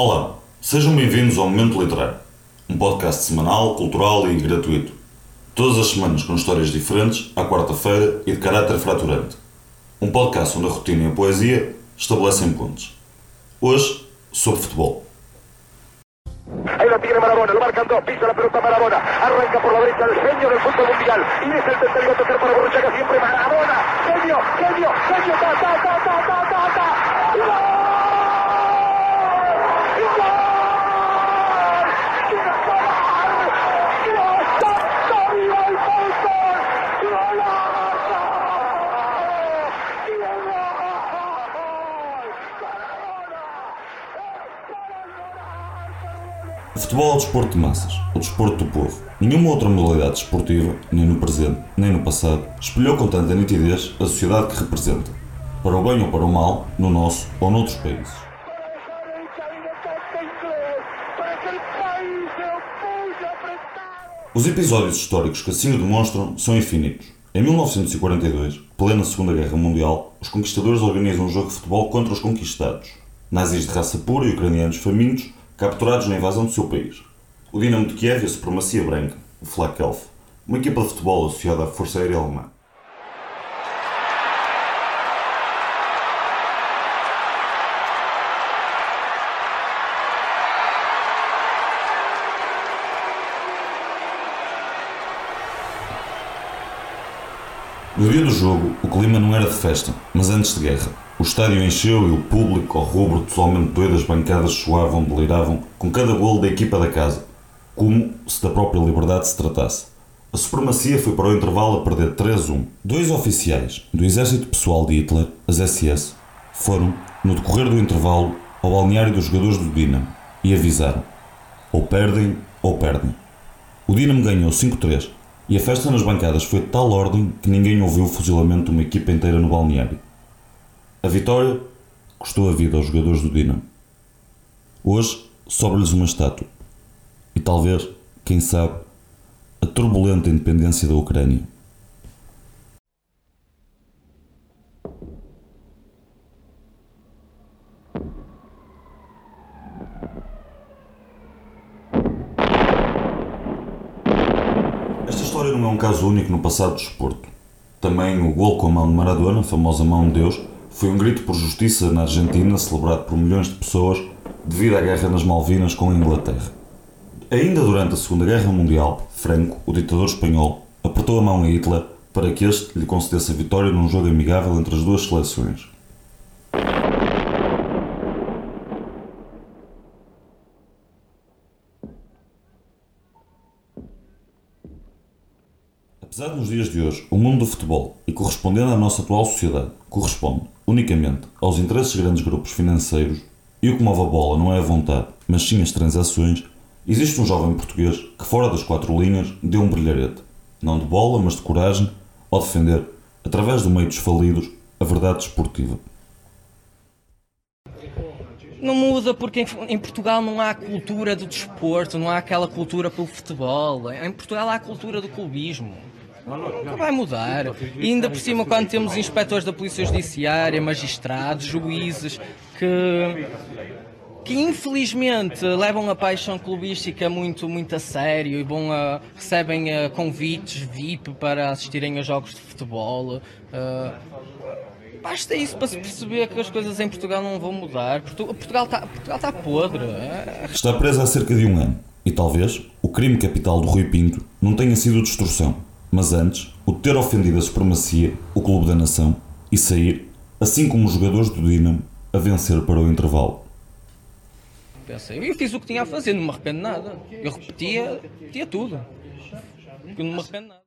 Olá, sejam bem-vindos ao Momento Literário, um podcast semanal, cultural e gratuito. Todas as semanas com histórias diferentes, à quarta-feira e de caráter fraturante. Um podcast onde a rotina e a poesia estabelecem pontos. Hoje, sobre futebol. Pisa pelota arranca por la derecha el genio del fútbol mundial y es el para Borruchaga siempre genio, genio, genio, ta, ta, ta, ta, ta, ta. ¡Gol! ¡Gol! ¡Qué gol! ¡Gol! ¡Victoria al fútbol! ¡Golazo! ¡Qué gol! O futebol é o desporto de massas, o desporto do povo. Nenhuma outra modalidade desportiva, nem no presente, nem no passado, espelhou com tanta nitidez a sociedade que representa, para o bem ou para o mal, no nosso ou noutros países. Os episódios históricos que assim o demonstram são infinitos. Em 1942, plena Segunda Guerra Mundial, os conquistadores organizam um jogo de futebol contra os conquistados. Nazis de raça pura e ucranianos famintos, capturados na invasão do seu país. O Dinamo de Kiev e a supremacia branca, o Flak Elf, uma equipa de futebol associada à Força Aérea Alemã. No dia do jogo, o clima não era de festa, mas antes de guerra. O estádio encheu e o público, ao rubro, totalmente doido, as bancadas soavam, deliravam, com cada golo da equipa da casa, como se da própria liberdade se tratasse. A supremacia foi para o intervalo a perder 3-1. Dois oficiais do exército pessoal de Hitler, as SS, foram, no decorrer do intervalo, ao balneário dos jogadores do Dinamo e avisaram: ou perdem ou perdem. O Dinamo ganhou 5-3 e a festa nas bancadas foi de tal ordem que ninguém ouviu o fuzilamento de uma equipa inteira no balneário. A vitória custou a vida aos jogadores do Dinamo. Hoje sobra-lhes uma estátua. E talvez, quem sabe, a turbulenta independência da Ucrânia. Esta história não é um caso único no passado do desporto. Também o gol com a mão de Maradona, a famosa mão de Deus, foi um grito por justiça na Argentina, celebrado por milhões de pessoas devido à guerra nas Malvinas com a Inglaterra. Ainda durante a Segunda Guerra Mundial, Franco, o ditador espanhol, apertou a mão a Hitler para que este lhe concedesse a vitória num jogo amigável entre as duas seleções. Apesar de nos dias de hoje o mundo do futebol, e correspondendo à nossa atual sociedade, corresponde unicamente aos interesses de grandes grupos financeiros e o que move a bola não é a vontade, mas sim as transações, existe um jovem português que, fora das quatro linhas, deu um brilharete, não de bola, mas de coragem, ao defender, através do meio dos falidos, a verdade desportiva. Não muda porque em Portugal não há cultura do desporto, não há aquela cultura pelo futebol. Em Portugal há a cultura do clubismo. Nunca vai mudar. E ainda por cima, quando temos inspectores da Polícia Judiciária, magistrados, juízes, que, que infelizmente levam a paixão clubística muito, muito a sério e a, recebem eh, convites VIP para assistirem a jogos de futebol. eh, Basta isso para se perceber que as coisas em Portugal não vão mudar. Portu- Portugal está Portugal está podre. É- Está presa há cerca de um ano, e talvez o crime capital do Rui Pinto não tenha sido destruição, mas antes o ter ofendido a supremacia, o clube da nação, e sair, assim como os jogadores do Dinamo, a vencer para o intervalo. Pensei, eu fiz o que tinha a fazer, não me arrependo nada. Eu repetia, repetia tudo. Eu não me arrependo nada.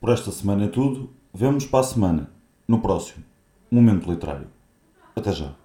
Por esta semana é tudo. Vemos para a semana, no próximo Momento Literário. Até já.